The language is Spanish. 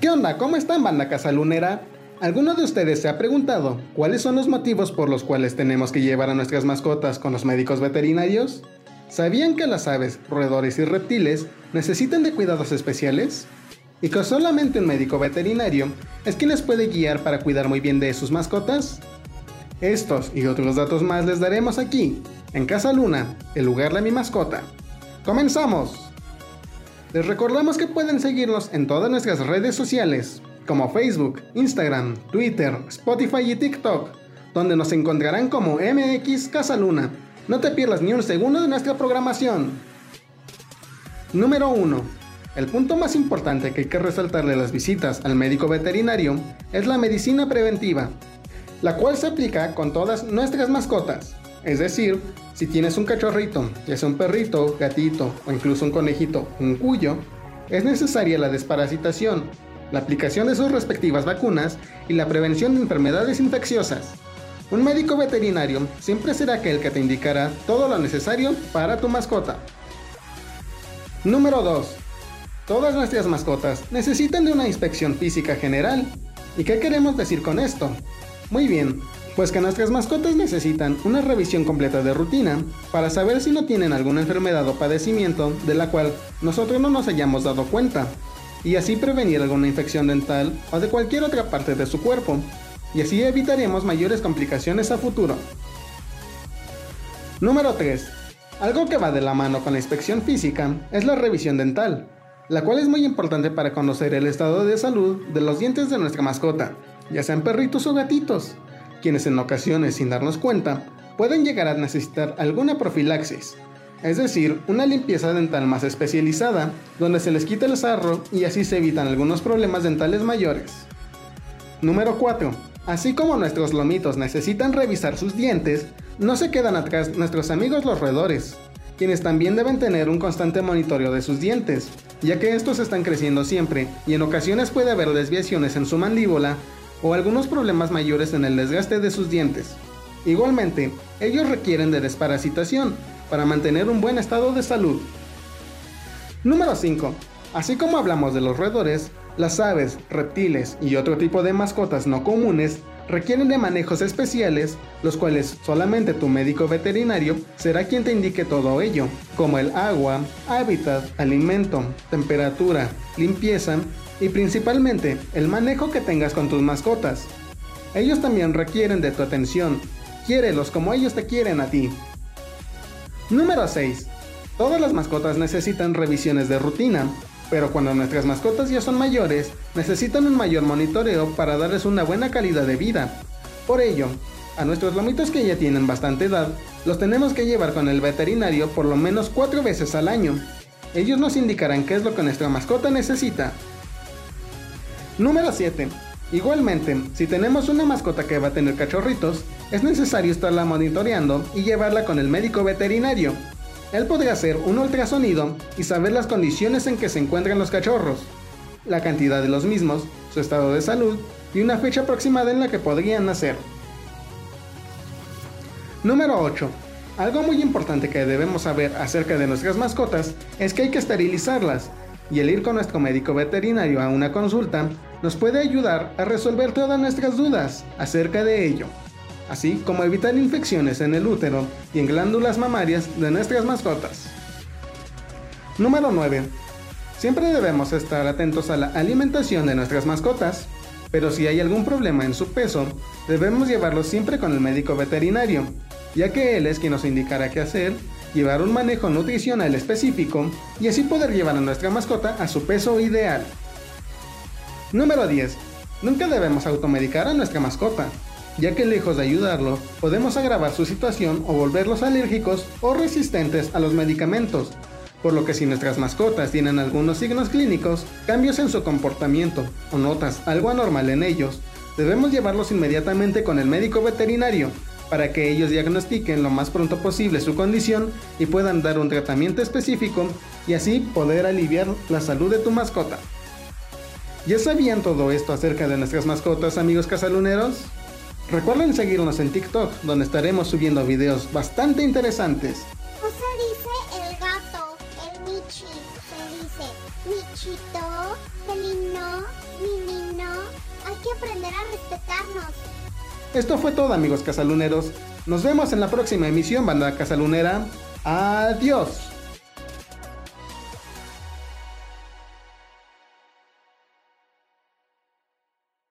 ¿Qué onda? ¿Cómo están, banda casalunera? ¿Alguno de ustedes se ha preguntado cuáles son los motivos por los cuales tenemos que llevar a nuestras mascotas con los médicos veterinarios? ¿Sabían que las aves, roedores y reptiles necesitan de cuidados especiales? ¿Y que solamente un médico veterinario es quien les puede guiar para cuidar muy bien de sus mascotas? Estos y otros datos más les daremos aquí, en Casa Luna, el lugar de mi mascota. ¡Comenzamos! Les recordamos que pueden seguirnos en todas nuestras redes sociales, como Facebook, Instagram, Twitter, Spotify y TikTok, donde nos encontrarán como MX Casaluna. No te pierdas ni un segundo de nuestra programación. Número 1. El punto más importante que hay que resaltarle a las visitas al médico veterinario es la medicina preventiva, la cual se aplica con todas nuestras mascotas. Es decir, si tienes un cachorrito, ya sea un perrito, gatito o incluso un conejito, un cuyo, es necesaria la desparasitación, la aplicación de sus respectivas vacunas y la prevención de enfermedades infecciosas. Un médico veterinario siempre será aquel que te indicará todo lo necesario para tu mascota. Número 2. Todas nuestras mascotas necesitan de una inspección física general. ¿Y qué queremos decir con esto? Muy bien, pues que nuestras mascotas necesitan una revisión completa de rutina para saber si no tienen alguna enfermedad o padecimiento de la cual nosotros no nos hayamos dado cuenta, y así prevenir alguna infección dental o de cualquier otra parte de su cuerpo, y así evitaremos mayores complicaciones a futuro. Número 3. Algo que va de la mano con la inspección física es la revisión dental, la cual es muy importante para conocer el estado de salud de los dientes de nuestra mascota, ya sean perritos o gatitos, quienes en ocasiones sin darnos cuenta pueden llegar a necesitar alguna profilaxis, es decir, una limpieza dental más especializada, donde se les quita el sarro y así se evitan algunos problemas dentales mayores. Número 4. Así como nuestros lomitos necesitan revisar sus dientes, no se quedan atrás nuestros amigos los roedores, quienes también deben tener un constante monitoreo de sus dientes, ya que estos están creciendo siempre y en ocasiones puede haber desviaciones en su mandíbula o algunos problemas mayores en el desgaste de sus dientes. Igualmente, ellos requieren de desparasitación para mantener un buen estado de salud. Número 5. Así como hablamos de los roedores, las aves, reptiles y otro tipo de mascotas no comunes requieren de manejos especiales, los cuales solamente tu médico veterinario será quien te indique todo ello, como el agua, hábitat, alimento, temperatura, limpieza y principalmente el manejo que tengas con tus mascotas. Ellos también requieren de tu atención, quiérelos como ellos te quieren a ti. Número 6. Todas las mascotas necesitan revisiones de rutina, pero cuando nuestras mascotas ya son mayores, necesitan un mayor monitoreo para darles una buena calidad de vida. Por ello, a nuestros lomitos que ya tienen bastante edad, los tenemos que llevar con el veterinario por lo menos 4 veces al año. Ellos nos indicarán qué es lo que nuestra mascota necesita Número 7. Igualmente, si tenemos una mascota que va a tener cachorritos, es necesario estarla monitoreando y llevarla con el médico veterinario. Él podría hacer un ultrasonido y saber las condiciones en que se encuentran los cachorros, la cantidad de los mismos, su estado de salud y una fecha aproximada en la que podrían nacer. Número 8. Algo muy importante que debemos saber acerca de nuestras mascotas es que hay que esterilizarlas, y el ir con nuestro médico veterinario a una consulta nos puede ayudar a resolver todas nuestras dudas acerca de ello, así como evitar infecciones en el útero y en glándulas mamarias de nuestras mascotas. Número 9. Siempre debemos estar atentos a la alimentación de nuestras mascotas, pero si hay algún problema en su peso, debemos llevarlo siempre con el médico veterinario, ya que él es quien nos indicará qué hacer, llevar un manejo nutricional específico y así poder llevar a nuestra mascota a su peso ideal. Número 10. Nunca debemos automedicar a nuestra mascota, ya que lejos de ayudarlo, podemos agravar su situación o volverlos alérgicos o resistentes a los medicamentos, por lo que si nuestras mascotas tienen algunos signos clínicos, cambios en su comportamiento o notas algo anormal en ellos, debemos llevarlos inmediatamente con el médico veterinario para que ellos diagnostiquen lo más pronto posible su condición y puedan dar un tratamiento específico y así poder aliviar la salud de tu mascota. ¿Ya sabían todo esto acerca de nuestras mascotas, amigos casaluneros? Recuerden seguirnos en TikTok, donde estaremos subiendo videos bastante interesantes. No se dice el gato, el Michi, se dice Michi Perrito, felino, menino, hay que aprender a respetarnos. Esto fue todo amigos casaluneros. Nos vemos en la próxima emisión, banda casalunera. Adiós.